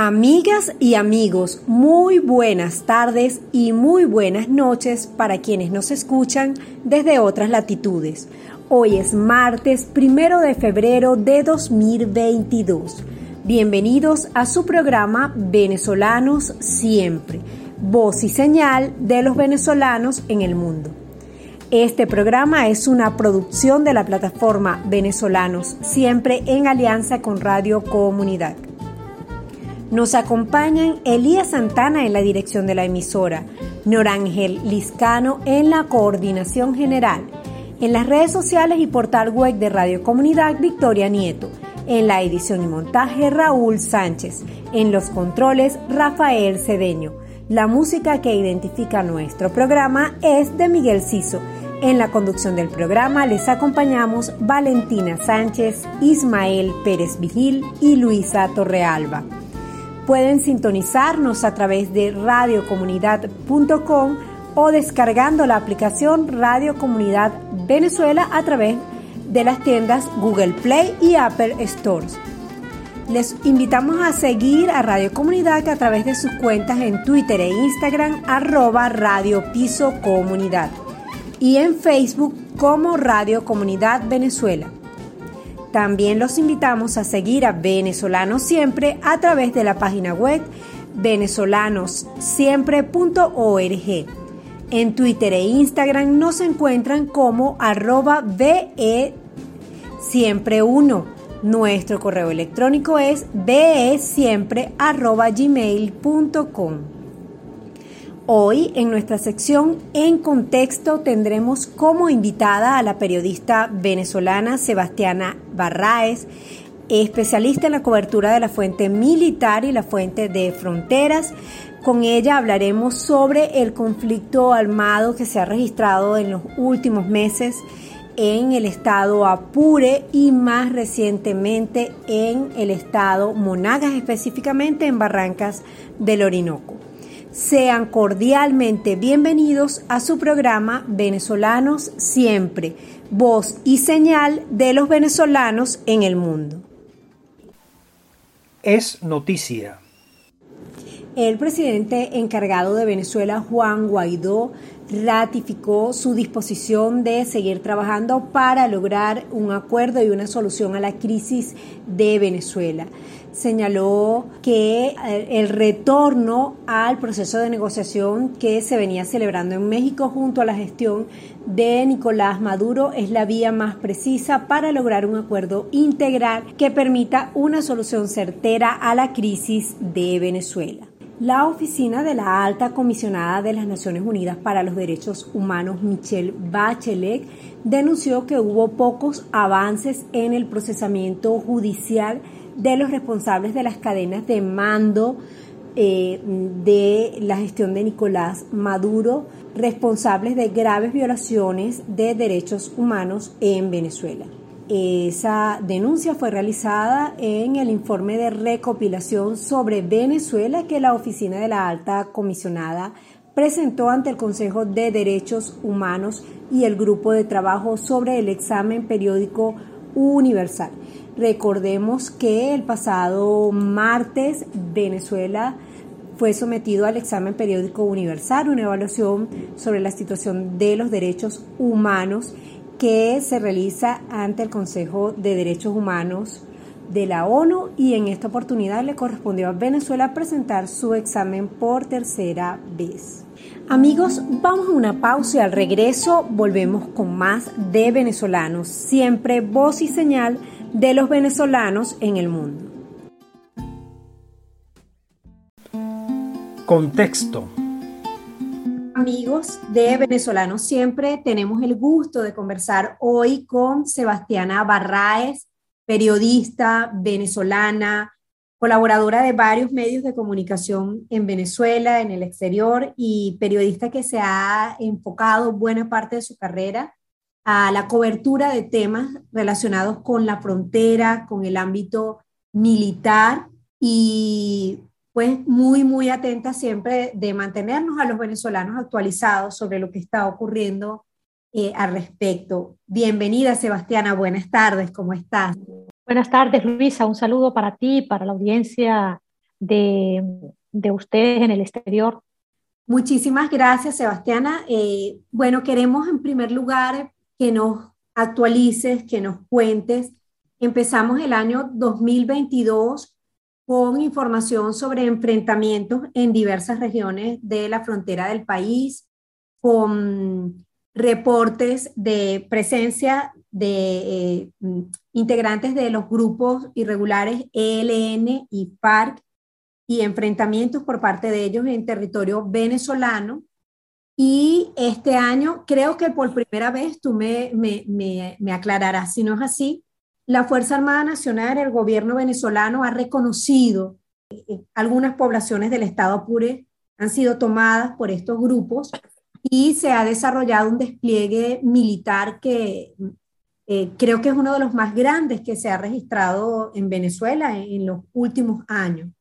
Amigas y amigos, muy buenas tardes y muy buenas noches para quienes nos escuchan desde otras latitudes. Hoy es martes primero de febrero de 2022. Bienvenidos a su programa Venezolanos Siempre, voz y señal de los venezolanos en el mundo. Este programa es una producción de la plataforma Venezolanos Siempre en alianza con Radio Comunidad. Nos acompañan Elías Santana en la dirección de la emisora, Norángel Liscano en la coordinación general, en las redes sociales y portal web de Radio Comunidad Victoria Nieto, en la edición y montaje Raúl Sánchez, en los controles Rafael Cedeño. La música que identifica nuestro programa es de Miguel Ciso. En la conducción del programa les acompañamos Valentina Sánchez, Ismael Pérez Vigil y Luisa Torrealba. Pueden sintonizarnos a través de radiocomunidad.com o descargando la aplicación Radio Comunidad Venezuela a través de las tiendas Google Play y Apple Stores. Les invitamos a seguir a Radio Comunidad a través de sus cuentas en Twitter e Instagram arroba Radio Piso Comunidad y en Facebook como Radio Comunidad Venezuela. También los invitamos a seguir a Venezolanos Siempre a través de la página web venezolanossiempre.org. En Twitter e Instagram nos encuentran como arroba VE Siempre 1. Nuestro correo electrónico es gmail.com Hoy en nuestra sección En Contexto tendremos como invitada a la periodista venezolana Sebastiana Barraez, especialista en la cobertura de la fuente militar y la fuente de fronteras. Con ella hablaremos sobre el conflicto armado que se ha registrado en los últimos meses en el estado Apure y más recientemente en el estado Monagas, específicamente en Barrancas del Orinoco. Sean cordialmente bienvenidos a su programa Venezolanos Siempre, voz y señal de los venezolanos en el mundo. Es noticia. El presidente encargado de Venezuela, Juan Guaidó, ratificó su disposición de seguir trabajando para lograr un acuerdo y una solución a la crisis de Venezuela señaló que eh, el retorno al proceso de negociación que se venía celebrando en México junto a la gestión de Nicolás Maduro es la vía más precisa para lograr un acuerdo integral que permita una solución certera a la crisis de Venezuela. La oficina de la alta comisionada de las Naciones Unidas para los Derechos Humanos, Michelle Bachelet, denunció que hubo pocos avances en el procesamiento judicial de los responsables de las cadenas de mando eh, de la gestión de Nicolás Maduro, responsables de graves violaciones de derechos humanos en Venezuela. Esa denuncia fue realizada en el informe de recopilación sobre Venezuela que la Oficina de la Alta Comisionada presentó ante el Consejo de Derechos Humanos y el Grupo de Trabajo sobre el examen periódico universal. Recordemos que el pasado martes Venezuela fue sometido al examen periódico universal, una evaluación sobre la situación de los derechos humanos que se realiza ante el Consejo de Derechos Humanos de la ONU y en esta oportunidad le correspondió a Venezuela presentar su examen por tercera vez. Amigos, vamos a una pausa y al regreso volvemos con más de venezolanos, siempre voz y señal de los venezolanos en el mundo. Contexto. Amigos de Venezolanos Siempre, tenemos el gusto de conversar hoy con Sebastiana Barraez, periodista venezolana, colaboradora de varios medios de comunicación en Venezuela, en el exterior y periodista que se ha enfocado buena parte de su carrera a la cobertura de temas relacionados con la frontera, con el ámbito militar y pues muy, muy atenta siempre de mantenernos a los venezolanos actualizados sobre lo que está ocurriendo eh, al respecto. Bienvenida, Sebastiana, buenas tardes, ¿cómo estás? Buenas tardes, Luisa, un saludo para ti, para la audiencia de, de ustedes en el exterior. Muchísimas gracias, Sebastiana. Eh, bueno, queremos en primer lugar que nos actualices, que nos cuentes. Empezamos el año 2022 con información sobre enfrentamientos en diversas regiones de la frontera del país, con reportes de presencia de eh, integrantes de los grupos irregulares ELN y FARC y enfrentamientos por parte de ellos en territorio venezolano. Y este año, creo que por primera vez, tú me, me, me, aclararás, si no es así, la Fuerza Armada Nacional, el gobierno venezolano ha reconocido eh, algunas poblaciones del estado Apure han sido tomadas por estos grupos y se ha desarrollado un despliegue militar que eh, creo que es uno de los más grandes que se ha registrado en Venezuela en los últimos años.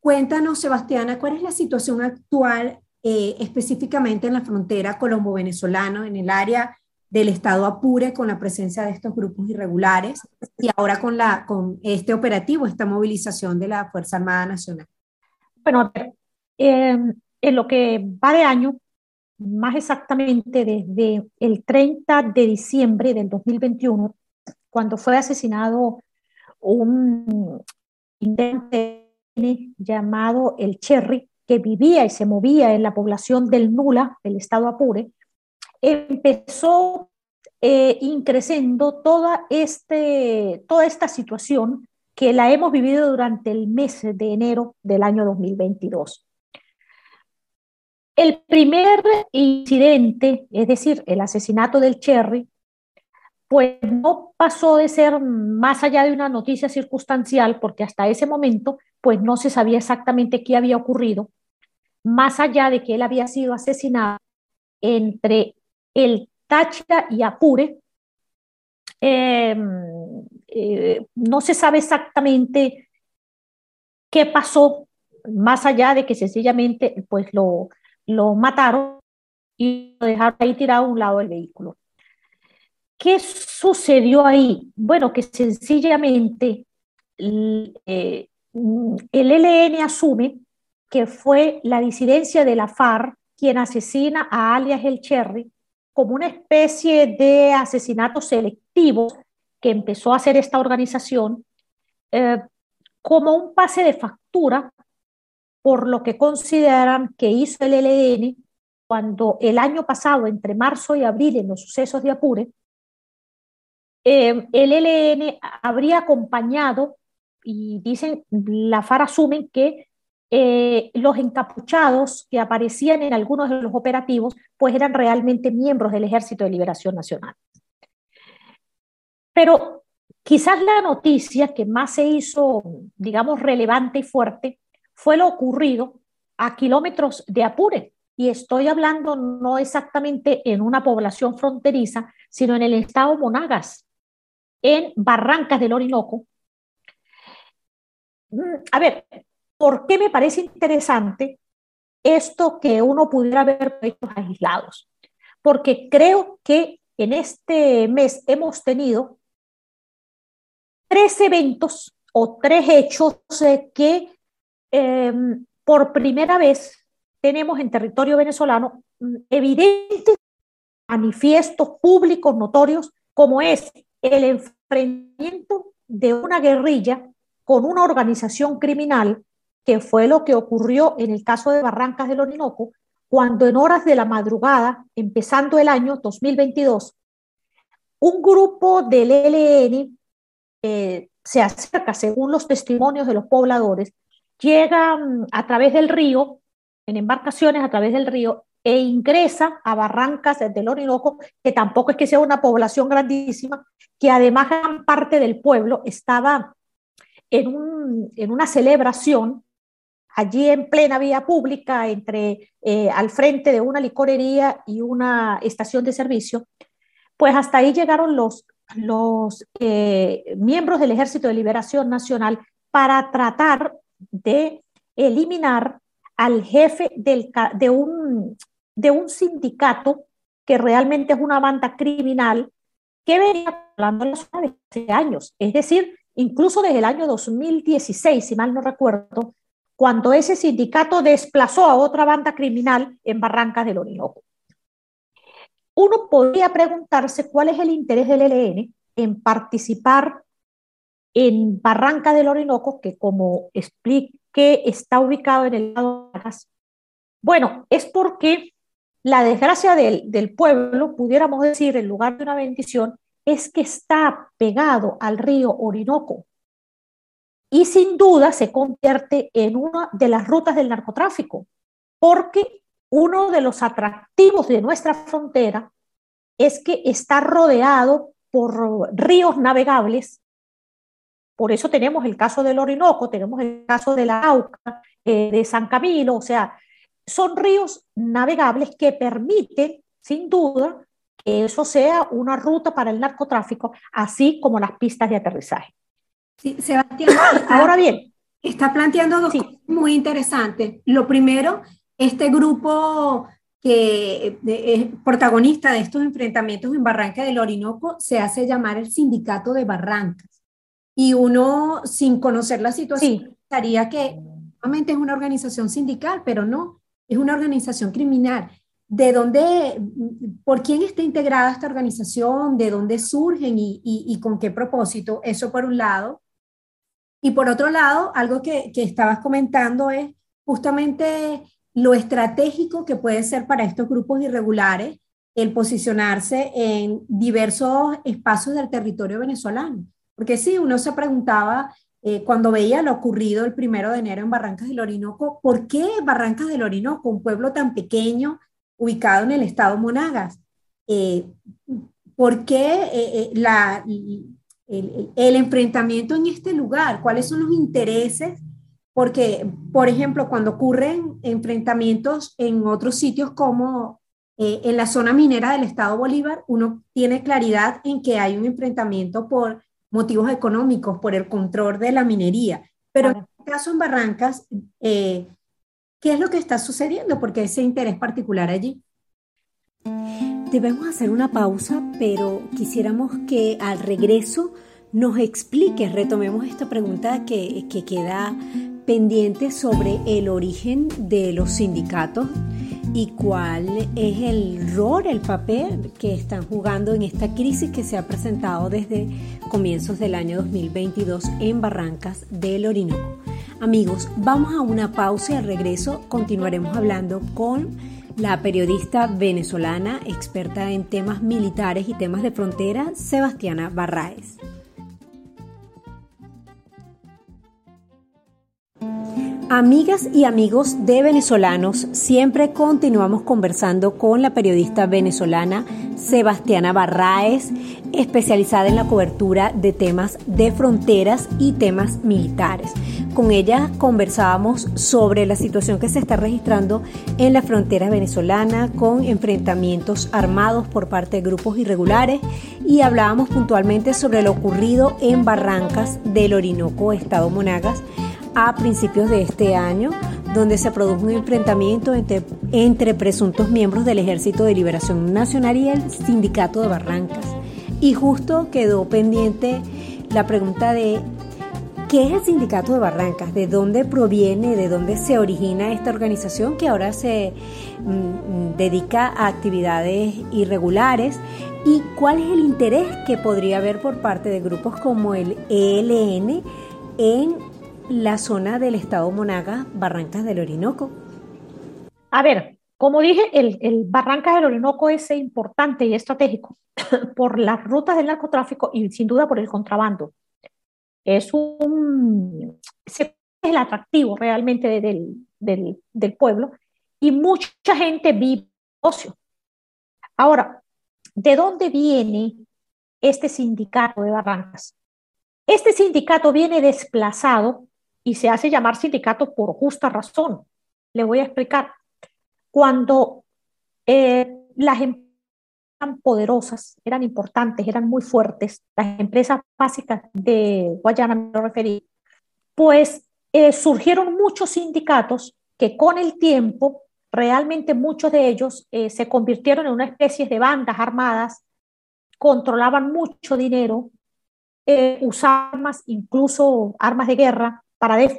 Cuéntanos, Sebastiana, cuál es la situación actual eh, específicamente en la frontera colombo-venezolana, en el área del estado Apure, con la presencia de estos grupos irregulares y ahora con, la, con este operativo, esta movilización de la Fuerza Armada Nacional. Bueno, eh, en lo que va de año, más exactamente desde el 30 de diciembre del 2021, cuando fue asesinado un intendente llamado el Cherry, que vivía y se movía en la población del Nula, del estado Apure, empezó eh, increciendo toda, este, toda esta situación que la hemos vivido durante el mes de enero del año 2022. El primer incidente, es decir, el asesinato del Cherry, pues no pasó de ser más allá de una noticia circunstancial, porque hasta ese momento pues no se sabía exactamente qué había ocurrido, más allá de que él había sido asesinado entre el Táchira y Apure. Em, eh, no se sabe exactamente qué pasó, más allá de que sencillamente pues lo, lo mataron y lo dejaron ahí tirado a un lado del vehículo. ¿Qué sucedió ahí? Bueno, que sencillamente eh, el ELN asume que fue la disidencia de la FARC quien asesina a alias El Cherry como una especie de asesinato selectivo que empezó a hacer esta organización eh, como un pase de factura por lo que consideran que hizo el ELN cuando el año pasado, entre marzo y abril, en los sucesos de Apure, eh, el ELN habría acompañado y dicen, la FARC asumen que eh, los encapuchados que aparecían en algunos de los operativos, pues eran realmente miembros del Ejército de Liberación Nacional. Pero quizás la noticia que más se hizo, digamos, relevante y fuerte fue lo ocurrido a kilómetros de Apure. Y estoy hablando no exactamente en una población fronteriza, sino en el estado Monagas, en Barrancas del Orinoco, a ver, ¿por qué me parece interesante esto que uno pudiera ver proyectos aislados? Porque creo que en este mes hemos tenido tres eventos o tres hechos que em, por primera vez tenemos en territorio venezolano mm, evidentes manifiestos públicos notorios como es el enfrentamiento de una guerrilla con una organización criminal, que fue lo que ocurrió en el caso de Barrancas del Orinoco, cuando en horas de la madrugada, empezando el año 2022, un grupo del ELN eh, se acerca, según los testimonios de los pobladores, llega mm, a través del río, en embarcaciones a través del río, e ingresa a Barrancas del Orinoco, que tampoco es que sea una población grandísima, que además gran parte del pueblo estaba en, una celebración allí en plena vía pública, entre, eh, al frente de una licorería y una estación de servicio, pues hasta ahí llegaron los, los eh, miembros del Ejército de Liberación Nacional para tratar de eliminar al jefe del, de, un, de un sindicato que realmente es una banda criminal que venía hablando hace años. Es decir, incluso desde el año 2016, si mal no recuerdo, cuando ese sindicato desplazó a otra banda criminal en Barrancas del Orinoco. Uno podría preguntarse cuál es el interés del ELN en participar en Barranca del Orinoco, que como expliqué está ubicado en el lado de Bueno, es porque la desgracia del, del pueblo, pudiéramos decir, en lugar de una bendición, es que está pegado al río Orinoco y sin duda se convierte en una de las rutas del narcotráfico, porque uno de los atractivos de nuestra frontera es que está rodeado por ríos navegables. Por eso tenemos el caso del Orinoco, tenemos el caso de la Auca, eh, de San Camilo, o sea, son ríos navegables que permiten, sin duda, que eso sea una ruta para el narcotráfico, así como las pistas de aterrizaje. Sí, Sebastián, ahora bien, está planteando dos cosas muy interesantes. Lo primero, este grupo que es protagonista de estos enfrentamientos en Barranca del Orinoco se hace llamar el Sindicato de Barrancas. Y uno, sin conocer la situación, pensaría que normalmente es una organización sindical, pero no, es una organización criminal de dónde, por quién está integrada esta organización, de dónde surgen y, con qué propósito. Eso por un lado. Y por otro lado, algo que, que estabas comentando es justamente lo estratégico que puede ser para estos grupos irregulares el posicionarse en diversos espacios del territorio venezolano. Porque sí, uno se preguntaba eh, cuando veía lo ocurrido el primero de enero en Barrancas del Orinoco, ¿por qué Barrancas del Orinoco, un pueblo tan pequeño, ubicado en el estado Monagas. Eh, ¿Por qué eh, eh, la, el, enfrentamiento en este lugar? ¿Cuáles son los intereses? Porque, por ejemplo, cuando ocurren enfrentamientos en otros sitios como en la zona minera del estado Bolívar, uno tiene claridad en que hay un enfrentamiento por motivos económicos, por el control de la minería. Pero en este caso en Barrancas, ¿Qué es lo que está sucediendo? Porque ese interés particular allí. Debemos hacer una pausa, pero quisiéramos que al regreso nos explique, retomemos esta pregunta que, que queda pendiente sobre el origen de los sindicatos y cuál es el rol, el papel que están jugando en esta crisis que se ha presentado desde comienzos del año 2022 en Barrancas del Orinoco. Amigos, vamos a una pausa y al regreso continuaremos hablando con la periodista venezolana experta en temas militares y temas de frontera, Sebastiana Barraez. Amigas y amigos de venezolanos, siempre continuamos conversando con la periodista venezolana Sebastiana Barraez, especializada en la cobertura de temas de fronteras y temas militares. Con ella conversábamos sobre la situación que se está registrando en la frontera venezolana con enfrentamientos armados por parte de grupos irregulares y hablábamos puntualmente sobre lo ocurrido en Barrancas del Orinoco, Estado Monagas, a principios de este año, donde se produjo un enfrentamiento entre, entre presuntos miembros del Ejército de Liberación Nacional y el Sindicato de Barrancas. Y justo quedó pendiente la pregunta de ¿Qué es el Sindicato de Barrancas? ¿De dónde proviene, de dónde se origina esta organización que ahora se mm, dedica a actividades irregulares? ¿Y cuál es el interés que podría haber por parte de grupos como el ELN en la zona del estado Monagas, Barrancas del Orinoco? A ver, como dije, el, el Barrancas del Orinoco es importante y estratégico por las rutas del narcotráfico y sin duda por el contrabando. Es un es el atractivo realmente del, del, del pueblo y mucha gente vive ocio. Ahora, ¿de dónde viene este sindicato de Barrancas? Este sindicato viene desplazado y se hace llamar sindicato por justa razón. Le voy a explicar. Cuando eh, las empresas eran poderosas, eran importantes, eran muy fuertes, las empresas básicas de Guayana, me lo referí, pues eh, surgieron muchos sindicatos que con el tiempo, realmente muchos de ellos eh, se convirtieron en una especie de bandas armadas, controlaban mucho dinero eh, usar armas, incluso armas de guerra,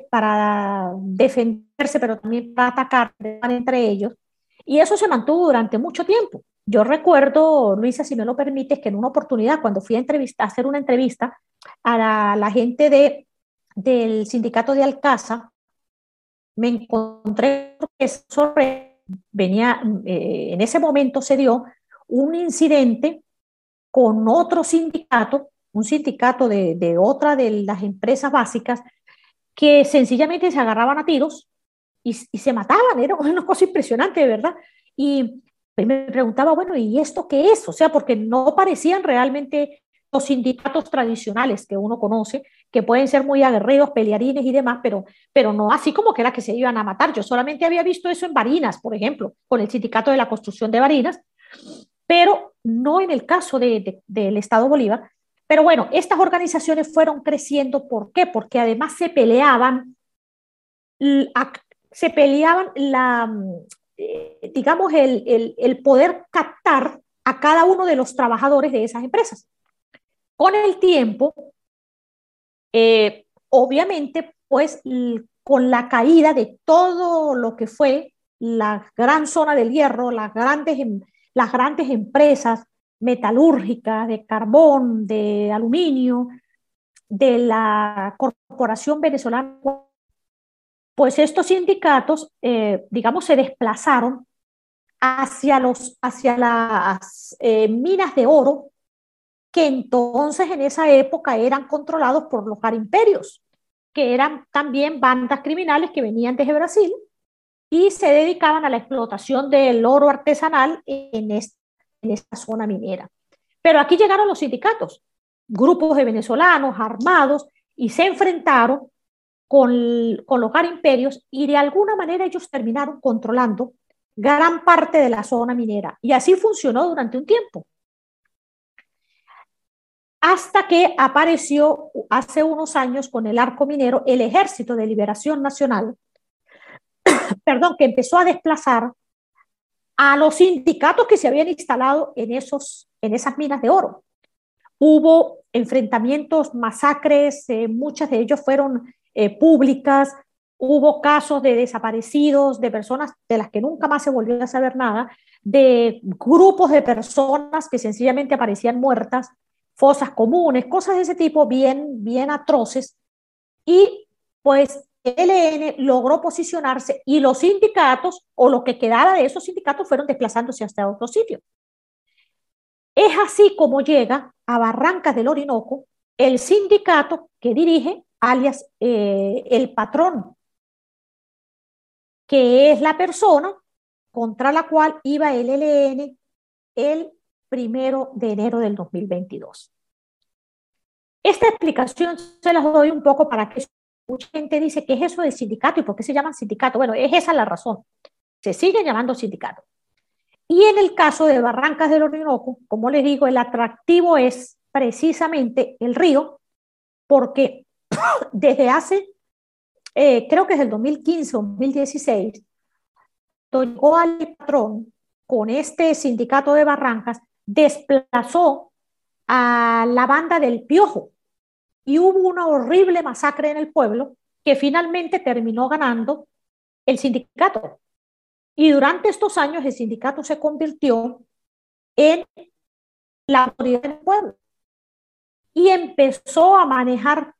para, defenderse, pero también para atacar entre ellos. Y eso se mantuvo durante mucho tiempo. Yo recuerdo, Luisa, si me lo permites, que en una oportunidad, cuando fui a, entrevista, a hacer una entrevista a la, gente de, del sindicato de Alcázar, me encontré que venía, eh, en ese momento se dio un incidente con otro sindicato, un sindicato de, de otra de las empresas básicas, que sencillamente se agarraban a tiros y, se mataban, era una cosa impresionante, de verdad. Y me preguntaba, bueno, ¿y esto qué es? O sea, porque no parecían realmente los sindicatos tradicionales que uno conoce, que pueden ser muy aguerridos, pelearines y demás, pero, pero no así como que era que se iban a matar. Yo solamente había visto eso en Barinas, por ejemplo, con el sindicato de la construcción de Barinas, pero no en el caso de, del Estado Bolívar. Pero bueno, estas organizaciones fueron creciendo. ¿Por qué? Porque además se peleaban, se peleaban la, eh, digamos, el, el, poder captar a cada uno de los trabajadores de esas empresas. Con el tiempo, eh, obviamente, pues con la caída de todo lo que fue la gran zona del hierro, las grandes, em, las grandes empresas metalúrgicas de carbón, de aluminio, de la Corporación Venezolana. Pues estos sindicatos, eh, digamos, se desplazaron hacia, los, hacia las eh, minas de oro, que entonces en esa época eran controlados por los imperios, que eran también bandas criminales que venían desde Brasil y se dedicaban a la explotación del oro artesanal en en esta zona minera. Pero aquí llegaron los sindicatos, grupos de venezolanos armados, y se enfrentaron con, con los imperios y de alguna manera ellos terminaron controlando gran parte de la zona minera. Y así funcionó durante un tiempo. Hasta que apareció hace unos años con el arco minero el Ejército de Liberación Nacional, perdón, que empezó a desplazar a los sindicatos que se habían instalado en, esos, en esas minas de oro. Hubo enfrentamientos, masacres, eh, muchas de ellos fueron eh, públicas, hubo casos de desaparecidos, de personas de las que nunca más se volvió a saber nada, de grupos de personas que sencillamente aparecían muertas, fosas comunes, cosas de ese tipo bien, bien atroces. Y pues ELN logró posicionarse y los sindicatos o lo que quedara de esos sindicatos fueron desplazándose hasta otro sitio. Es así como llega a Barrancas del Orinoco el sindicato que dirige alias eh, el patrón, que es la persona contra la cual iba el LN el primero de enero del 2022. Esta explicación se las doy un poco para que mucha gente dice, ¿qué es eso del sindicato y por qué se llama sindicato? Bueno, es esa la razón. Se sigue llamando sindicato. Y en el caso de Barrancas del Orinoco, como les digo, el atractivo es precisamente el río, porque desde hace, eh, creo que es el 2015 o 2016, llegó al patrón con este sindicato de Barrancas, desplazó a la banda del Piojo y hubo una horrible masacre en el pueblo que finalmente terminó ganando el sindicato. Y durante estos años el sindicato se convirtió en la autoridad del pueblo y empezó a manejar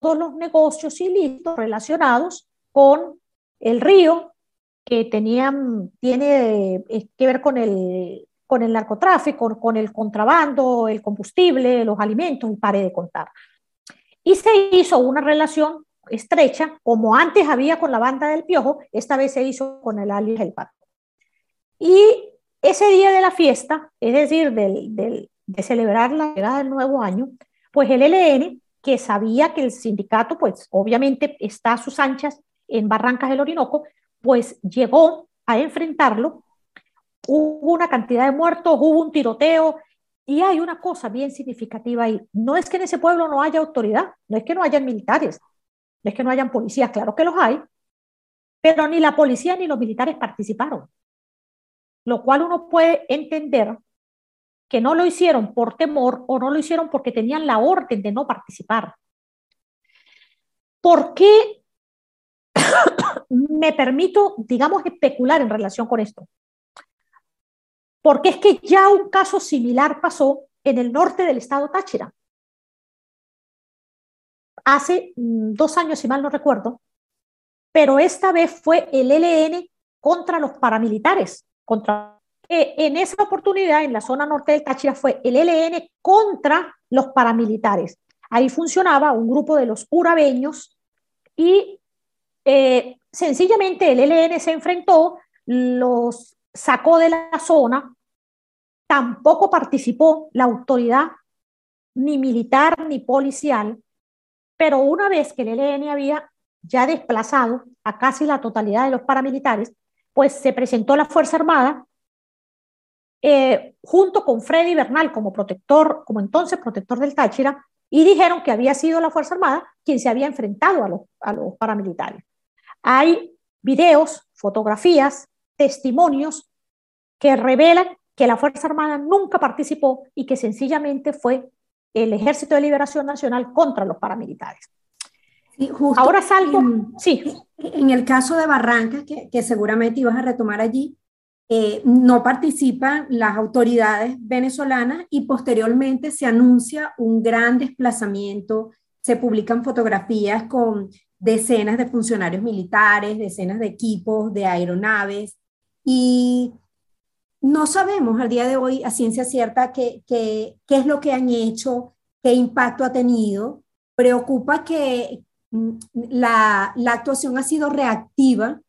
todos los negocios ilícitos relacionados con el río, que tenían, tiene eh, que ver con el, con el narcotráfico, con el contrabando, el combustible, los alimentos, y pare de contar. Y se hizo una relación estrecha, como antes había con la banda del Piojo, esta vez se hizo con el alias El Pato. Y ese día de la fiesta, es decir, del, del, de celebrar la llegada del nuevo año, pues el LN que sabía que el sindicato, pues obviamente está a sus anchas en Barrancas del Orinoco, pues llegó a enfrentarlo. Hubo una cantidad de muertos, hubo un tiroteo y hay una cosa bien significativa ahí. No es que en ese pueblo no haya autoridad, no es que no hayan militares, no es que no hayan policías, claro que los hay, pero ni la policía ni los militares participaron. Lo cual uno puede entender que no lo hicieron por temor o no lo hicieron porque tenían la orden de no participar. ¿Por qué me permito, digamos, especular en relación con esto? Porque es que ya un caso similar pasó en el norte del estado Táchira. Hace mm, dos años, si mal no recuerdo, pero esta vez fue el LN contra los paramilitares, en esa oportunidad, en la zona norte del Táchira, fue el LN contra los paramilitares. Ahí funcionaba un grupo de los urabeños y eh, sencillamente el LN se enfrentó, los sacó de la zona, tampoco participó la autoridad ni militar ni policial, pero una vez que el LN había ya desplazado a casi la totalidad de los paramilitares, pues se presentó la Fuerza Armada eh, junto con Freddy Bernal como protector, como entonces protector del Táchira, y dijeron que había sido la Fuerza Armada quien se había enfrentado a los paramilitares. Hay videos, fotografías, testimonios que revelan que la Fuerza Armada nunca participó y que sencillamente fue el Ejército de Liberación Nacional contra los paramilitares. Ahora salgo, sí. En el caso de Barrancas, que, que seguramente ibas a retomar allí, eh, no participan las autoridades venezolanas y posteriormente se anuncia un gran desplazamiento, se publican fotografías con decenas de funcionarios militares, decenas de equipos, de aeronaves y no sabemos al día de hoy a ciencia cierta qué, qué, es lo que han hecho, qué impacto ha tenido. Preocupa que mm, la, la actuación ha sido reactiva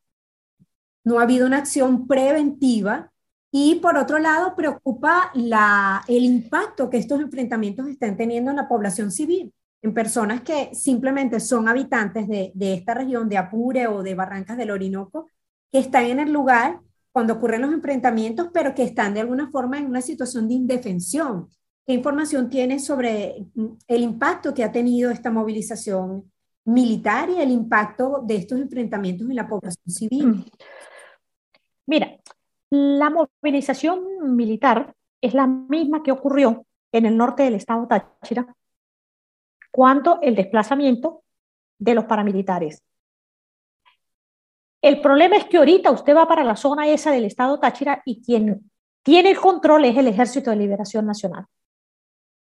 no ha habido una acción preventiva y por otro lado preocupa la, el impacto que estos enfrentamientos están teniendo en la población civil, en personas que simplemente son habitantes de, de esta región de Apure o de Barrancas del Orinoco, que están en el lugar cuando ocurren los enfrentamientos, pero que están de alguna forma en una situación de indefensión. ¿Qué información tienes sobre el impacto que ha tenido esta movilización militar y el impacto de estos enfrentamientos en la población civil? Mm. Mira, la movilización militar es la misma que ocurrió en el norte del estado Táchira cuando el desplazamiento de los paramilitares. El problema es que ahorita usted va para la zona esa del estado Táchira y quien tiene el control es el Ejército de Liberación Nacional.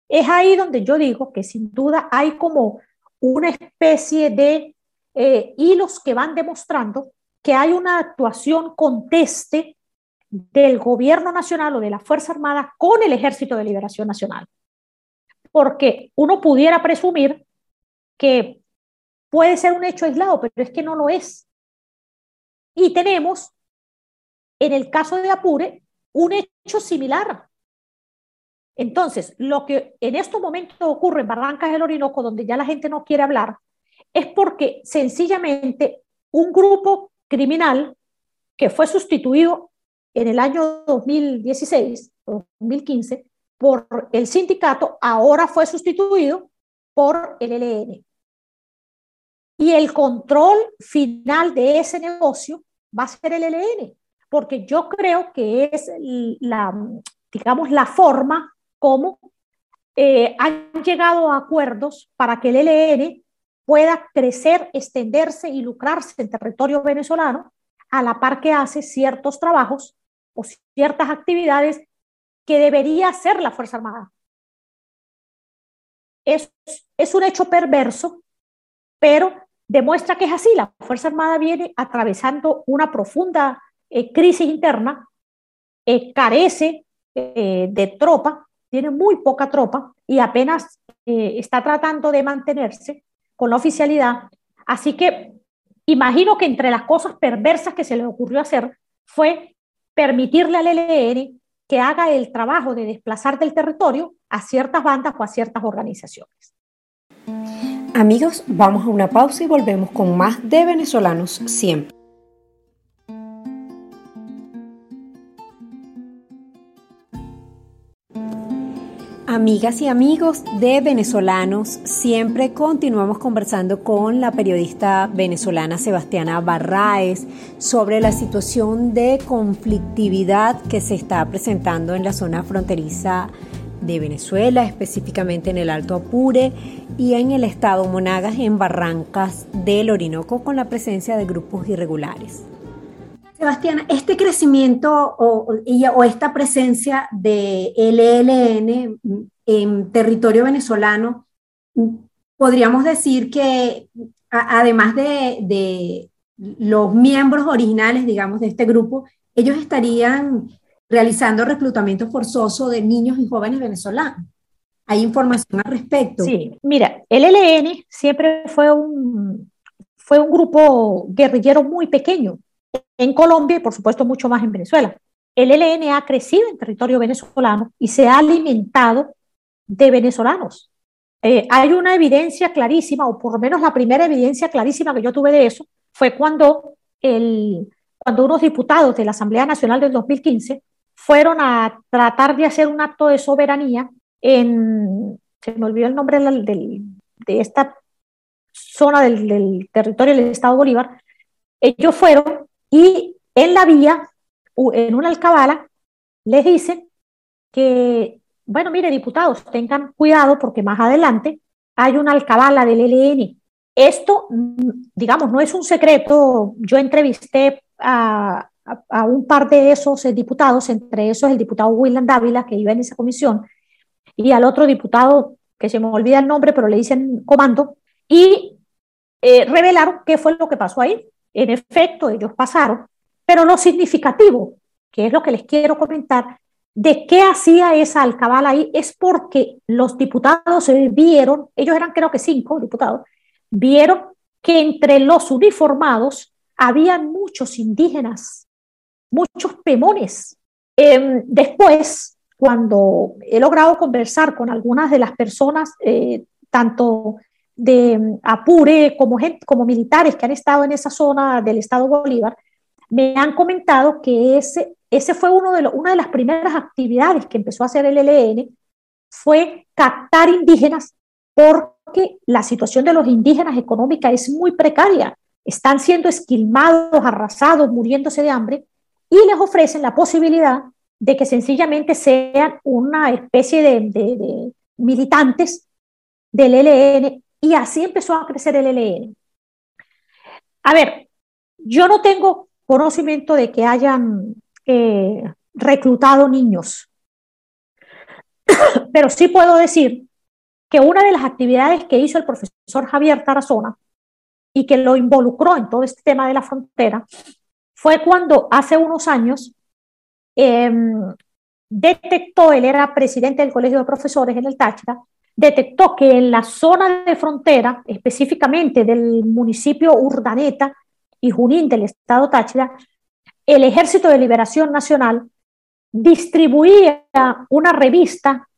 Es ahí donde yo digo que sin duda hay como una especie de eh, hilos que van demostrando que hay una actuación conteste del gobierno nacional o de la Fuerza Armada con el Ejército de Liberación Nacional. Porque uno pudiera presumir que puede ser un hecho aislado, pero es que no lo es. Y tenemos, en el caso de Apure, un hecho similar. Entonces, lo que en estos momentos ocurre en Barrancas del Orinoco, donde ya la gente no quiere hablar, es porque sencillamente un grupo criminal que fue sustituido en el año 2016 o 2015 por el sindicato, ahora fue sustituido por el LN. Y el control final de ese negocio va a ser el LN, porque yo creo que es la, digamos, la forma como eh, han llegado a acuerdos para que el LN pueda crecer, extenderse y lucrarse en territorio venezolano, a la par que hace ciertos trabajos o ciertas actividades que debería hacer la Fuerza Armada. Es, es un hecho perverso, pero demuestra que es así. La Fuerza Armada viene atravesando una profunda eh, crisis interna, eh, carece eh, de tropa, tiene muy poca tropa y apenas está tratando de mantenerse con la oficialidad. Así que imagino que entre las cosas perversas que se le ocurrió hacer fue permitirle al LN que haga el trabajo de desplazar del territorio a ciertas bandas o a ciertas organizaciones. Amigos, vamos a una pausa y volvemos con más de venezolanos siempre. Amigas y amigos de venezolanos, siempre continuamos conversando con la periodista venezolana Sebastiana Barraes sobre la situación de conflictividad que se está presentando en la zona fronteriza de Venezuela, específicamente en el Alto Apure y en el estado Monagas, en Barrancas del Orinoco, con la presencia de grupos irregulares. Sebastián, este crecimiento o, esta presencia de LLN en territorio venezolano, podríamos decir que además de, de, los miembros originales, digamos, de este grupo, ellos estarían realizando reclutamiento forzoso de niños y jóvenes venezolanos. ¿Hay información al respecto? Sí, mira, el LN siempre fue un, fue un grupo guerrillero muy pequeño en Colombia y por supuesto mucho más en Venezuela. El LN ha crecido en territorio venezolano y se ha alimentado de venezolanos. Eh, hay una evidencia clarísima, o por lo menos la primera evidencia clarísima que yo tuve de eso, fue cuando, el, cuando unos diputados de la Asamblea Nacional del 2015 fueron a tratar de hacer un acto de soberanía en, se me olvidó el nombre de esta zona del, territorio del Estado Bolívar, ellos fueron y en la vía, en una alcabala, les dicen que, bueno, mire, diputados, tengan cuidado porque más adelante hay una alcabala del ELN. Esto, digamos, no es un secreto. Yo entrevisté a, a, un par de esos eh, diputados, entre esos el diputado William Dávila, que iba en esa comisión, y al otro diputado, que se me olvida el nombre, pero le dicen comando, y eh, revelaron qué fue lo que pasó ahí. En efecto, ellos pasaron, pero lo significativo, que es lo que les quiero comentar, de qué hacía esa alcabala ahí, es porque los diputados vieron, ellos eran creo que cinco diputados, vieron que entre los uniformados habían muchos indígenas muchos pemones. Em, después, cuando he logrado conversar con algunas de las personas, eh, tanto de em, Apure como, gente, militares que han estado en esa zona del Estado Bolívar, me han comentado que ese, ese fue uno de una de las primeras actividades que empezó a hacer el ELN, fue captar indígenas porque la situación de los indígenas económica es muy precaria. Están siendo esquilmados, arrasados, muriéndose de hambre y les ofrecen la posibilidad de que sencillamente sean una especie de, militantes del ELN y así empezó a crecer el ELN. A ver, yo no tengo conocimiento de que hayan eh, reclutado niños, pero sí puedo decir que una de las actividades que hizo el profesor Javier Tarazona y que lo involucró en todo este tema de la frontera fue cuando hace unos años em, detectó, él era presidente del Colegio de Profesores en el Táchira, detectó que en la zona de frontera, específicamente del municipio Urdaneta y Junín del estado Táchira, el Ejército de Liberación Nacional distribuía una revista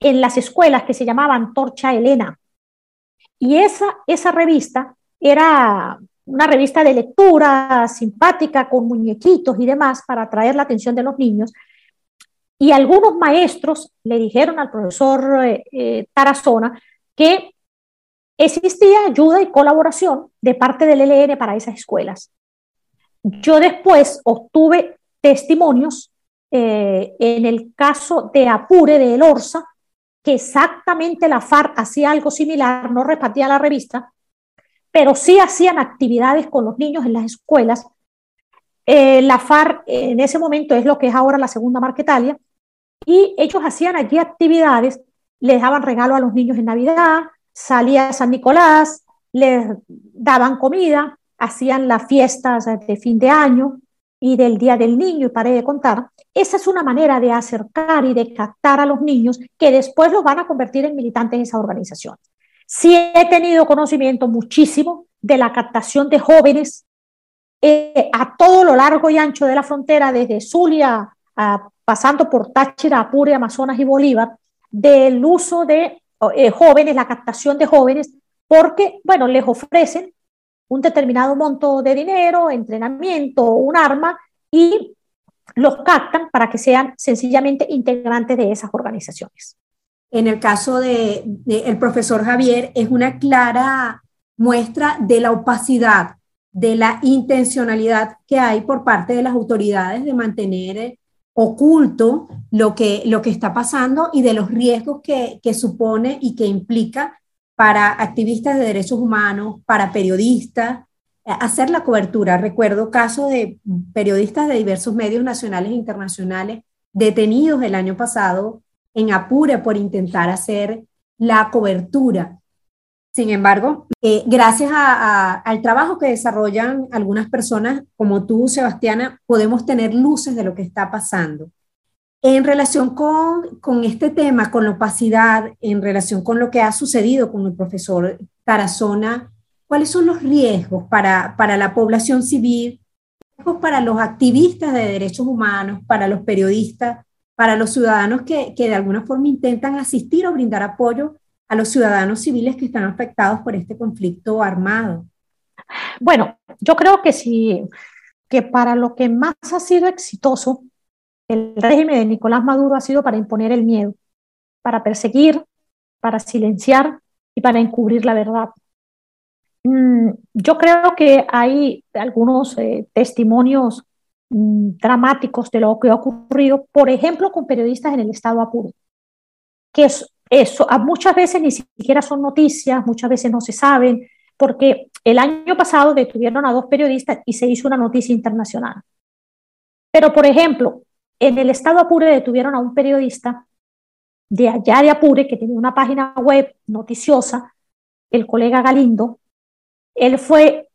en las escuelas que se llamaban Torcha Elena. Y esa, esa revista era una revista de lectura simpática con muñequitos y demás para atraer la atención de los niños. Y algunos maestros le dijeron al profesor eh, eh, Tarazona que existía ayuda y colaboración de parte del ELN para esas escuelas. Yo después obtuve testimonios eh, en el caso de Apure de El Orsa, que exactamente la FARC hacía algo similar, no repartía la revista, pero sí hacían actividades con los niños en las escuelas. Eh, la FARC en ese momento es lo que es ahora la segunda Marquetalia, y ellos hacían allí actividades, les daban regalo a los niños en Navidad, salía San Nicolás, les daban comida, hacían las fiestas de fin de año y del Día del Niño, y paré de contar. Esa es una manera de acercar y de captar a los niños que después los van a convertir en militantes de esa organización. Sí he tenido conocimiento muchísimo de la captación de jóvenes eh, a todo lo largo y ancho de la frontera, desde Zulia, pasando por Táchira, Apure, Amazonas y Bolívar, del uso de eh, jóvenes, la captación de jóvenes, porque, bueno, les ofrecen un determinado monto de dinero, entrenamiento, un arma, y los captan para que sean sencillamente integrantes de esas organizaciones. En el caso de, el profesor Javier, es una clara muestra de la opacidad, de la intencionalidad que hay por parte de las autoridades de mantener eh, oculto lo que, lo que está pasando y de los riesgos que, que supone y que implica para activistas de derechos humanos, para periodistas, eh, hacer la cobertura. Recuerdo casos de periodistas de diversos medios nacionales e internacionales detenidos el año pasado en Apure por intentar hacer la cobertura. Sin embargo, eh, gracias al trabajo que desarrollan algunas personas como tú, Sebastiana, podemos tener luces de lo que está pasando. En relación con, con este tema, con la opacidad, en relación con lo que ha sucedido con el profesor Tarazona, ¿cuáles son los riesgos para, para la población civil, para los activistas de derechos humanos, para los periodistas, para los ciudadanos que, que de alguna forma intentan asistir o brindar apoyo a los ciudadanos civiles que están afectados por este conflicto armado? Bueno, yo creo que sí, que para lo que más ha sido exitoso el régimen de Nicolás Maduro ha sido para imponer el miedo, para perseguir, para silenciar y para encubrir la verdad. Mm, yo creo que hay algunos eh, testimonios dramáticos de lo que ha ocurrido, por ejemplo, con periodistas en el estado Apuro, que es, eso, muchas veces ni siquiera son noticias, muchas veces no se saben, porque el año pasado detuvieron a dos periodistas y se hizo una noticia internacional. Pero, por ejemplo, en el estado Apure detuvieron a un periodista de allá de Apure que tenía una página web noticiosa, el colega Galindo. Él fue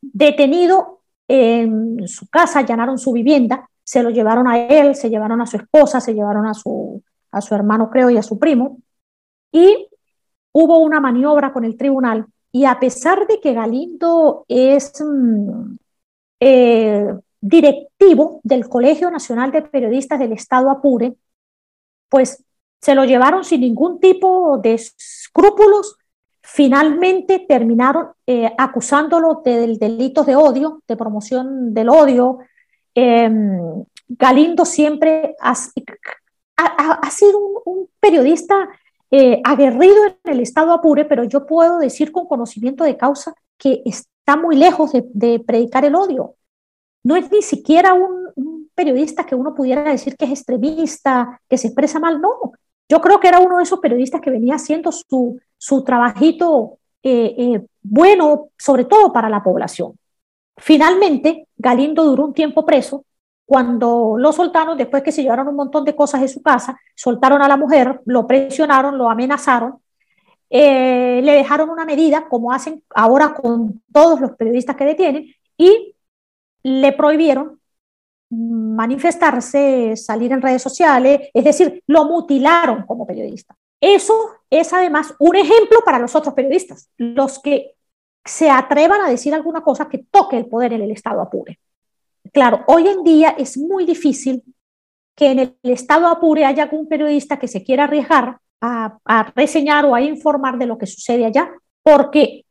detenido en su casa, allanaron su vivienda, se lo llevaron a él, se llevaron a su esposa, se llevaron a su, a su hermano, creo, y a su primo. Y hubo una maniobra con el tribunal y a pesar de que Galindo es mm, eh, directivo del Colegio Nacional de Periodistas del Estado Apure, pues se lo llevaron sin ningún tipo de escrúpulos Finalmente terminaron eh, acusándolo de, delitos de odio, de promoción del odio. Em, Galindo siempre ha, sido un, periodista eh, aguerrido en el Estado Apure, pero yo puedo decir con conocimiento de causa que está muy lejos de, predicar el odio. No es ni siquiera un, un, periodista que uno pudiera decir que es extremista, que se expresa mal, no. Yo creo que era uno de esos periodistas que venía haciendo su, su trabajito eh, eh, bueno, sobre todo para la población. Finalmente, Galindo duró un tiempo preso. Cuando lo soltaron, después que se llevaron un montón de cosas de su casa, soltaron a la mujer, lo presionaron, lo amenazaron, eh, le dejaron una medida, como hacen ahora con todos los periodistas que detienen, y le prohibieron manifestarse, salir en redes sociales, es decir, lo mutilaron como periodista. Eso es además un ejemplo para los otros periodistas, los que se atrevan a decir alguna cosa que toque el poder en el Estado Apure. Claro, hoy en día es muy difícil que en el Estado Apure haya algún periodista que se quiera arriesgar a, a reseñar o a informar de lo que sucede allá, porque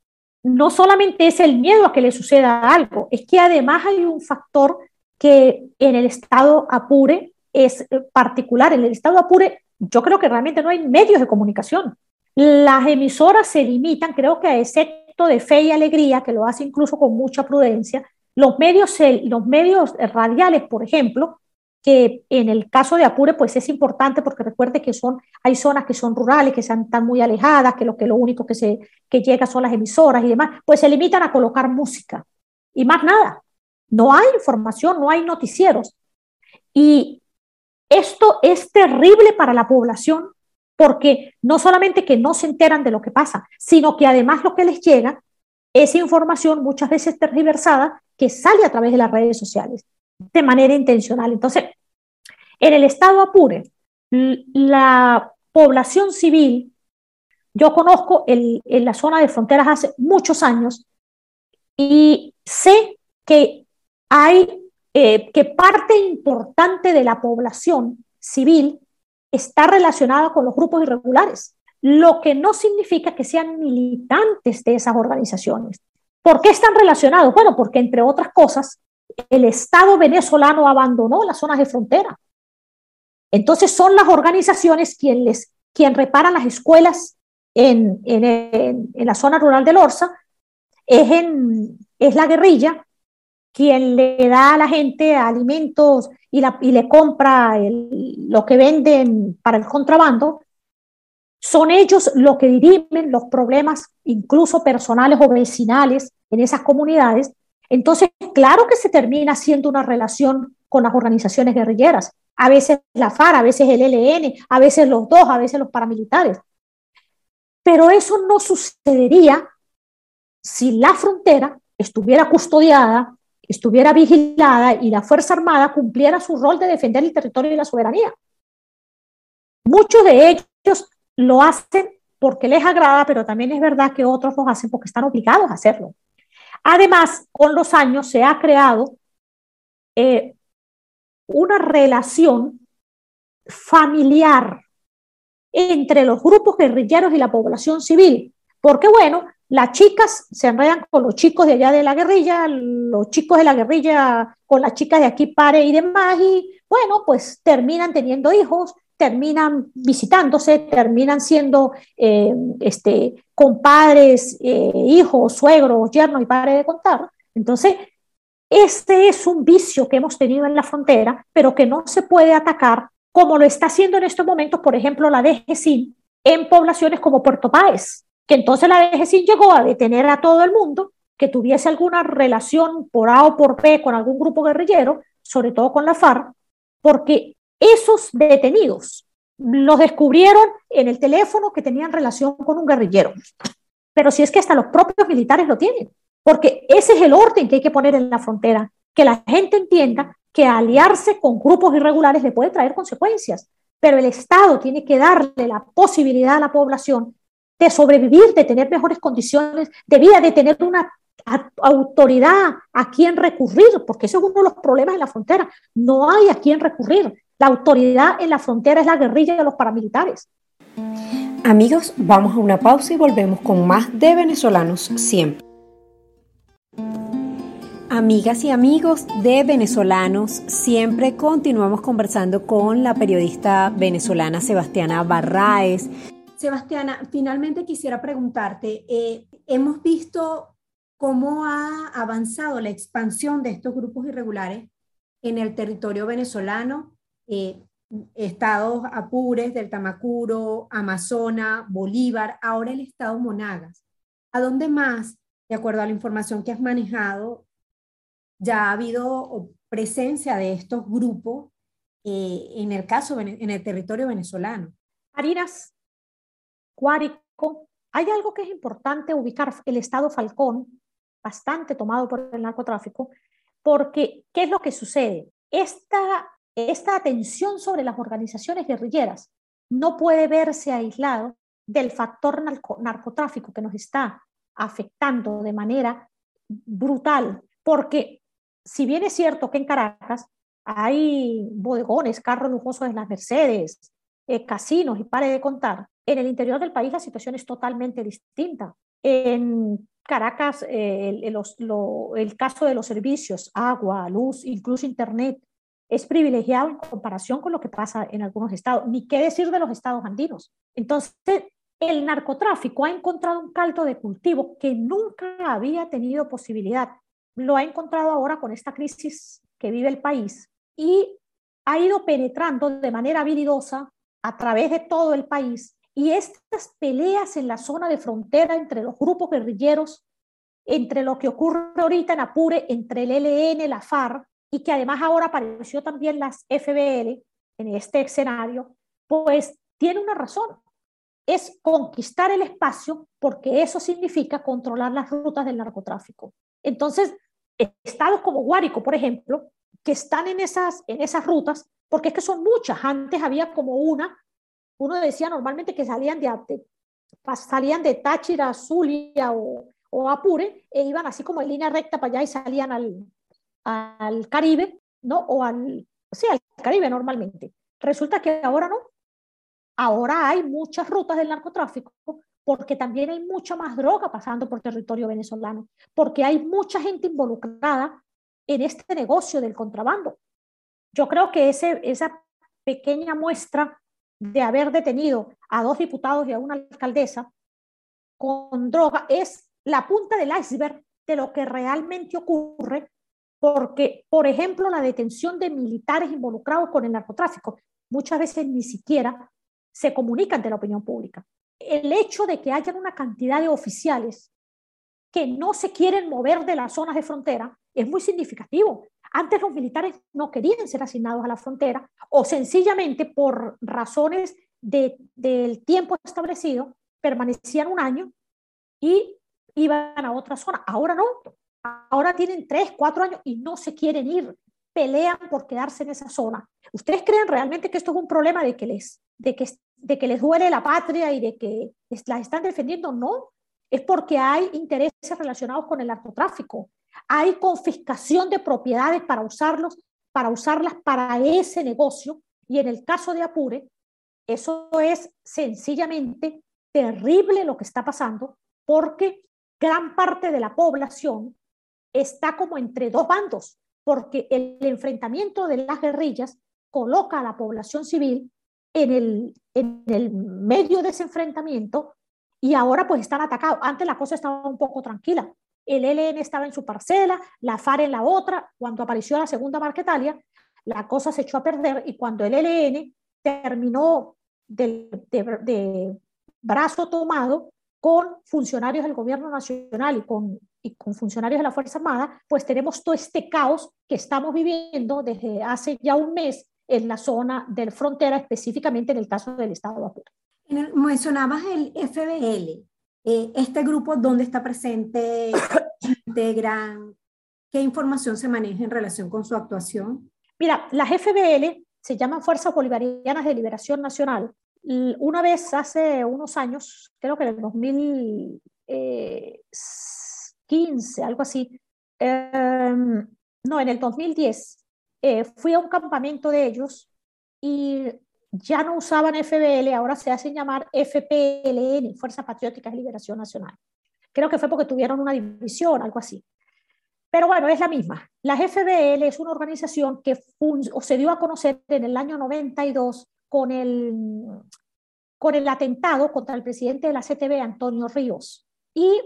no solamente es el miedo a que le suceda algo, es que además hay un factor que en el Estado Apure es particular. En el Estado Apure yo creo que realmente no hay medios de comunicación. Las emisoras se limitan, creo que a excepto de Fe y Alegría, que lo hace incluso con mucha prudencia, los medios, los medios radiales, por ejemplo, que en el caso de Apure, pues es importante porque recuerde que son, hay zonas que son rurales, que están muy alejadas, que lo, que lo único que, se, que llega son las emisoras y demás, pues se limitan a colocar música y más nada. No hay información, no hay noticieros. Y esto es terrible para la población porque no solamente que no se enteran de lo que pasa, sino que además lo que les llega es información muchas veces tergiversada que sale a través de las redes sociales de manera intencional. Entonces, en el estado Apure, la población civil, yo conozco en la zona de fronteras hace muchos años y sé que hay eh, que parte importante de la población civil está relacionada con los grupos irregulares, lo que no significa que sean militantes de esas organizaciones. ¿Por qué están relacionados? Bueno, porque entre otras cosas, el Estado venezolano abandonó las zonas de frontera. Entonces son las organizaciones quienes les, quien repara las escuelas en, en, la zona rural de Lorza, es, en, es la guerrilla quien le da a la gente alimentos y, le compra el, lo que venden para el contrabando, son ellos los que dirimen los problemas, incluso personales o vecinales, en esas comunidades. Entonces, claro que se termina haciendo una relación con las organizaciones guerrilleras. A veces la FARC, a veces el ELN, a veces los dos, a veces los paramilitares. Pero eso no sucedería si la frontera estuviera custodiada, estuviera vigilada y la Fuerza Armada cumpliera su rol de defender el territorio y la soberanía. Muchos de ellos lo hacen porque les agrada, pero también es verdad que otros lo hacen porque están obligados a hacerlo. Además, con los años se ha creado eh, una relación familiar entre los grupos guerrilleros y la población civil, porque bueno, las chicas se enredan con los chicos de allá de la guerrilla, los chicos de la guerrilla con las chicas de aquí pare y demás, y bueno, pues terminan teniendo hijos, terminan visitándose, terminan siendo eh, este, compadres, eh, hijos, suegros, yernos y padres de contar. Entonces, este es un vicio que hemos tenido en la frontera, pero que no se puede atacar como lo está haciendo en estos momentos, por ejemplo, la DGCIN en poblaciones como Puerto Páez, que entonces la DGCIN llegó a detener a todo el mundo que tuviese alguna relación por A o por B con algún grupo guerrillero, sobre todo con la FARC, porque esos detenidos los descubrieron en el teléfono que tenían relación con un guerrillero. Pero si es que hasta los propios militares lo tienen, porque ese es el orden que hay que poner en la frontera, que la gente entienda que aliarse con grupos irregulares le puede traer consecuencias, pero el Estado tiene que darle la posibilidad a la población de sobrevivir, de tener mejores condiciones de vida, de tener una autoridad a quien recurrir, porque eso es uno de los problemas en la frontera. No hay a quien recurrir. La autoridad en la frontera es la guerrilla de los paramilitares. Amigos, vamos a una pausa y volvemos con más de venezolanos siempre. Amigas y amigos de venezolanos, siempre continuamos conversando con la periodista venezolana Sebastiana Barraes. Sebastiana, finalmente quisiera preguntarte, eh, hemos visto cómo ha avanzado la expansión de estos grupos irregulares en el territorio venezolano eh, estados Apures, del Tamacuro, Amazonas, Bolívar, ahora el estado Monagas. ¿A dónde más, de acuerdo a la información que has manejado, ya ha habido presencia de estos grupos eh, en el caso, en el territorio venezolano? Harinas, Hay algo que es importante ubicar, el estado Falcón, bastante tomado por el narcotráfico, porque ¿qué es lo que sucede? Esta esta atención sobre las organizaciones guerrilleras no puede verse aislado del factor narcotráfico que nos está afectando de manera brutal, porque si bien es cierto que en Caracas hay bodegones, carros lujosos de las Mercedes, eh, casinos y pare de contar, en el interior del país la situación es totalmente distinta. En Caracas, eh, el caso de los servicios, agua, luz, incluso internet, es privilegiado en comparación con lo que pasa en algunos estados, ni qué decir de los estados andinos. Entonces, el narcotráfico ha encontrado un caldo de cultivo que nunca había tenido posibilidad. Lo ha encontrado ahora con esta crisis que vive el país y ha ido penetrando de manera habilidosa a través de todo el país. Y estas peleas en la zona de frontera entre los grupos guerrilleros, entre lo que ocurre ahorita en Apure, entre el ELN, la FARC, y que además ahora apareció también las FBL en este escenario, pues tiene una razón. Es conquistar el espacio porque eso significa controlar las rutas del narcotráfico. Entonces, estados como Guárico, por ejemplo, que están en esas, en esas rutas, porque es que son muchas. Antes había como una, uno decía normalmente que salían de, salían de Táchira, Zulia o, o Apure, e iban así como en línea recta para allá y salían al, al Caribe, ¿no? O al, sí, al Caribe normalmente. Resulta que ahora no. Ahora hay muchas rutas del narcotráfico porque también hay mucha más droga pasando por territorio venezolano, porque hay mucha gente involucrada en este negocio del contrabando. Yo creo que ese, esa pequeña muestra de haber detenido a dos diputados y a una alcaldesa con droga es la punta del iceberg de lo que realmente ocurre, porque, por ejemplo, la detención de militares involucrados con el narcotráfico muchas veces ni siquiera se comunica ante la opinión pública. El hecho de que hayan una cantidad de oficiales no se quieren mover de las zonas de frontera es muy significativo. Antes los militares no querían ser asignados a la frontera o sencillamente por razones de, del tiempo establecido permanecían un año y iban a otra zona. Ahora no. Ahora tienen tres, cuatro años y no se quieren ir. Pelean por quedarse en esa zona. ¿Ustedes creen realmente que esto es un problema de que les, de que, de que les duele la patria y de que la están defendiendo? No. Es porque hay intereses relacionados con el narcotráfico hay confiscación de propiedades para usarlos, para usarlas para ese negocio. Y en el caso de Apure, eso es sencillamente terrible lo que está pasando porque gran parte de la población está como entre dos bandos, porque el enfrentamiento de las guerrillas coloca a la población civil en el, en el medio de ese enfrentamiento y ahora pues están atacados. Antes la cosa estaba un poco tranquila, el ELN estaba en su parcela, la FARC en la otra, cuando apareció la segunda Marquetalia, la cosa se echó a perder y cuando el ELN terminó de, de, brazo tomado con funcionarios del gobierno nacional y con, y con funcionarios de la Fuerza Armada, pues tenemos todo este caos que estamos viviendo desde hace ya un mes en la zona del frontera, específicamente en el caso del Estado de Apure. Mencionabas el FBL. Eh, este grupo, ¿dónde está presente? ¿Integran? ¿Qué información se maneja en relación con su actuación? Mira, las FBL se llaman Fuerzas Bolivarianas de Liberación Nacional. Una vez hace unos años, creo que en el 2015, algo así, em, no, en el 2010, eh, fui a un campamento de ellos y ya no usaban FBL, ahora se hacen llamar FPLN, Fuerza Patriótica de Liberación Nacional. Creo que fue porque tuvieron una división, algo así. Pero bueno, es la misma. La FBL es una organización que se dio a conocer en el año 92 con el, con el atentado contra el presidente de la CTV, Antonio Ríos. Y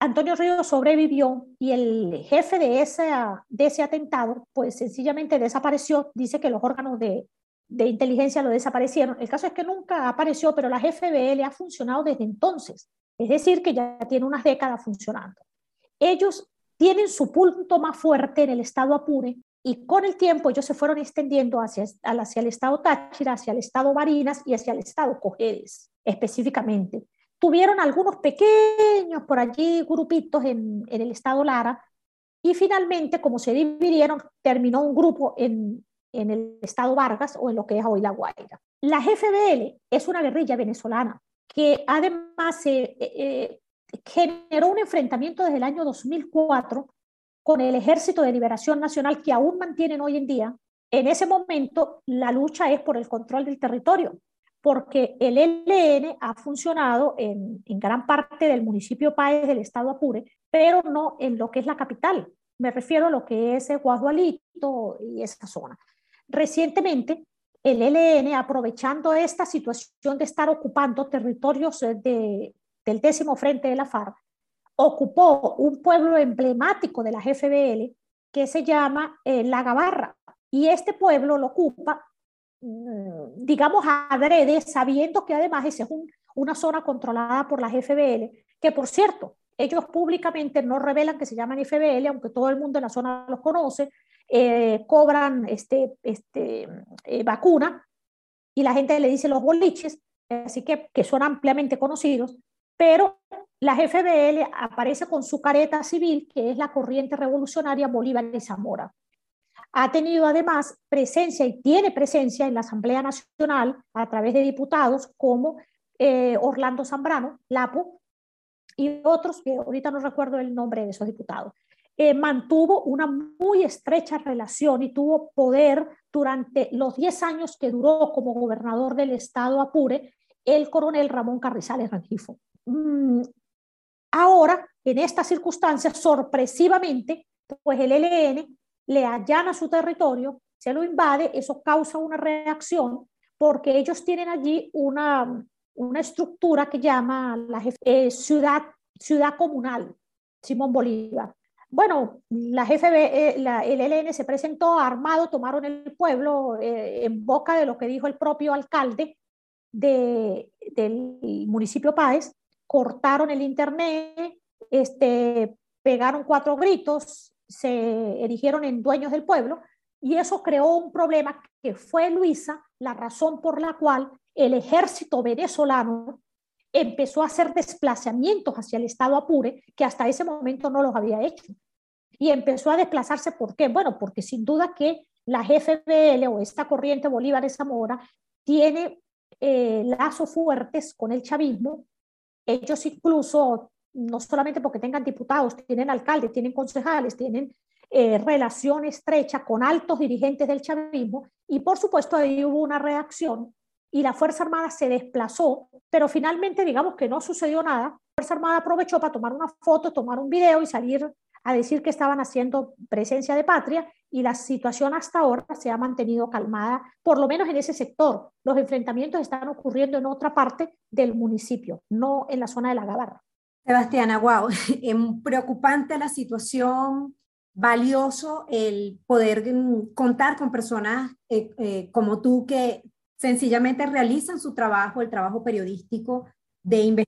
Antonio Ríos sobrevivió y el jefe de ese, de ese atentado, pues sencillamente desapareció. Dice que los órganos de, de inteligencia lo desaparecieron. El caso es que nunca apareció, pero la FBL ha funcionado desde entonces. Es decir, que ya tiene unas décadas funcionando. Ellos tienen su punto más fuerte en el estado Apure y con el tiempo ellos se fueron extendiendo hacia, hacia el estado Táchira, hacia el estado Barinas y hacia el estado Cojedes específicamente. Tuvieron algunos pequeños por allí grupitos en, en el estado Lara y finalmente, como se dividieron, terminó un grupo en, en el estado Vargas o en lo que es hoy La Guaira. La GFBL es una guerrilla venezolana que además eh, eh, generó un enfrentamiento desde el año 2004 con el Ejército de Liberación Nacional que aún mantienen hoy en día. En ese momento la lucha es por el control del territorio, porque el ELN ha funcionado en, en gran parte del municipio Páez del estado Apure, pero no en lo que es la capital. Me refiero a lo que es Guadualito y esa zona. Recientemente, el ELN, aprovechando esta situación de estar ocupando territorios de, del décimo frente de la FARC, ocupó un pueblo emblemático de la GFBL que se llama eh, La Gabarra. Y este pueblo lo ocupa, mm, digamos, adrede, sabiendo que además esa es una zona controlada por la GFBL, que por cierto, ellos públicamente no revelan que se llaman FBL, aunque todo el mundo en la zona los conoce, eh, cobran este, este, eh, vacuna y la gente le dice los boliches, así que, que son ampliamente conocidos, pero la FBL aparece con su careta civil, que es la corriente revolucionaria Bolívar y Zamora. Ha tenido además presencia y tiene presencia en la Asamblea Nacional a través de diputados como eh, Orlando Zambrano, Lapo, y otros que ahorita no recuerdo el nombre de esos diputados. Eh, mantuvo una muy estrecha relación y tuvo poder durante los 10 años que duró como gobernador del estado Apure el coronel Ramón Carrizales Rangifo. Mm, ahora, en estas circunstancias, sorpresivamente, pues el ELN le allana su territorio, se lo invade, eso causa una reacción, porque ellos tienen allí una, una estructura que llama la eh, ciudad, ciudad comunal, Simón Bolívar. Bueno, la GFB, eh, la, el ELN se presentó armado, tomaron el pueblo eh, en boca de lo que dijo el propio alcalde de, del municipio Páez, cortaron el internet, este, pegaron cuatro gritos, se erigieron en dueños del pueblo y eso creó un problema que fue Luisa la razón por la cual el ejército venezolano empezó a hacer desplazamientos hacia el estado Apure, que hasta ese momento no los había hecho. Y empezó a desplazarse, ¿por qué? Bueno, porque sin duda que la GFBL o esta corriente Bolívar de Zamora tiene eh, lazos fuertes con el chavismo. Ellos incluso, no solamente porque tengan diputados, tienen alcaldes, tienen concejales, tienen eh, relación estrecha con altos dirigentes del chavismo y por supuesto ahí hubo una reacción y la Fuerza Armada se desplazó, pero finalmente digamos que no sucedió nada. La Fuerza Armada aprovechó para tomar una foto, tomar un video y salir a decir que estaban haciendo presencia de patria y la situación hasta ahora se ha mantenido calmada, por lo menos en ese sector. Los enfrentamientos están ocurriendo en otra parte del municipio, no en la zona de la Gabarra. Sebastián, wow, preocupante la situación, valioso el poder mm, contar con personas eh, eh, como tú que sencillamente realizan su trabajo, el trabajo periodístico de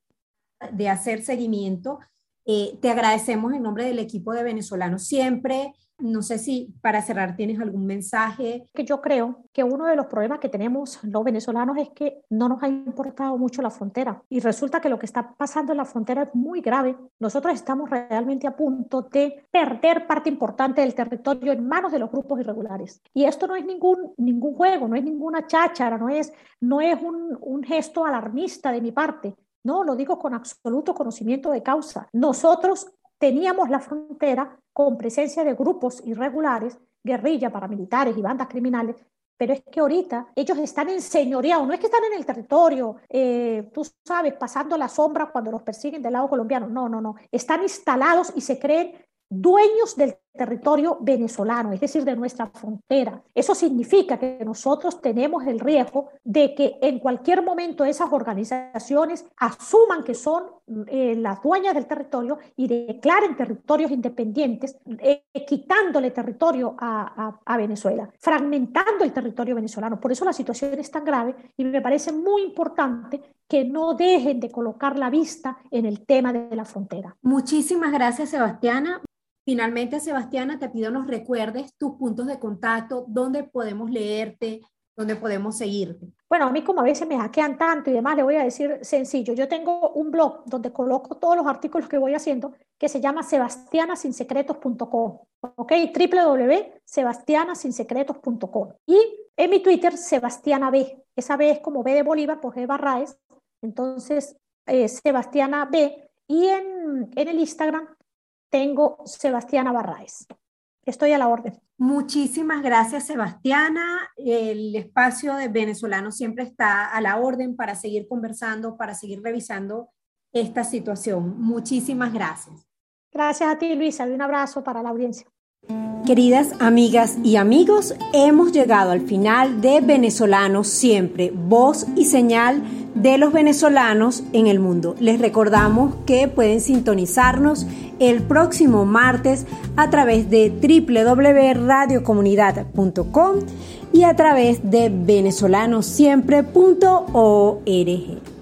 de hacer seguimiento. Eh, te agradecemos en nombre del equipo de venezolanos siempre no sé si para cerrar tienes algún mensaje. Que yo creo que uno de los problemas que tenemos los venezolanos es que no nos ha importado mucho la frontera y resulta que lo que está pasando en la frontera es muy grave. Nosotros estamos realmente a punto de perder parte importante del territorio en manos de los grupos irregulares. Y esto no es ningún, ningún juego, no es ninguna cháchara, no es, no es un, un gesto alarmista de mi parte. No, lo digo con absoluto conocimiento de causa. Nosotros teníamos la frontera con presencia de grupos irregulares, guerrilla, paramilitares y bandas criminales, pero es que ahorita ellos están enseñoreados, no es que están en el territorio, eh, tú sabes, pasando la sombra cuando los persiguen del lado colombiano, no, no, no, están instalados y se creen dueños del territorio venezolano, es decir, de nuestra frontera. Eso significa que nosotros tenemos el riesgo de que en cualquier momento esas organizaciones asuman que son eh, las dueñas del territorio y declaren territorios independientes, eh, quitándole territorio a, a Venezuela, fragmentando el territorio venezolano. Por eso la situación es tan grave y me parece muy importante que no dejen de colocar la vista en el tema de la frontera. Muchísimas gracias, Sebastiana. Finalmente, Sebastiana, te pido nos recuerdes tus puntos de contacto, dónde podemos leerte, dónde podemos seguirte. Bueno, a mí como a veces me hackean tanto y demás, le voy a decir sencillo. Yo tengo un blog donde coloco todos los artículos que voy haciendo que se llama sebastianasinsecretos.com, ¿ok? www.sebastianasinsecretos.com. Y en mi Twitter, Sebastiana B. Esa B es como B de Bolívar, pues B Barraes. Entonces, eh, Sebastiana B. Y en, en el Instagram, tengo Sebastiana Barraes. Estoy a la orden. Muchísimas gracias, Sebastiana. El espacio de venezolano siempre está a la orden para seguir conversando, para seguir revisando esta situación. Muchísimas gracias. Gracias a ti, Luisa, y un abrazo para la audiencia. Queridas amigas y amigos, hemos llegado al final de Venezolanos Siempre, voz y señal de los venezolanos en el mundo. Les recordamos que pueden sintonizarnos el próximo martes a través de www.radiocomunidad.com y a través de venezolanosiempre.org.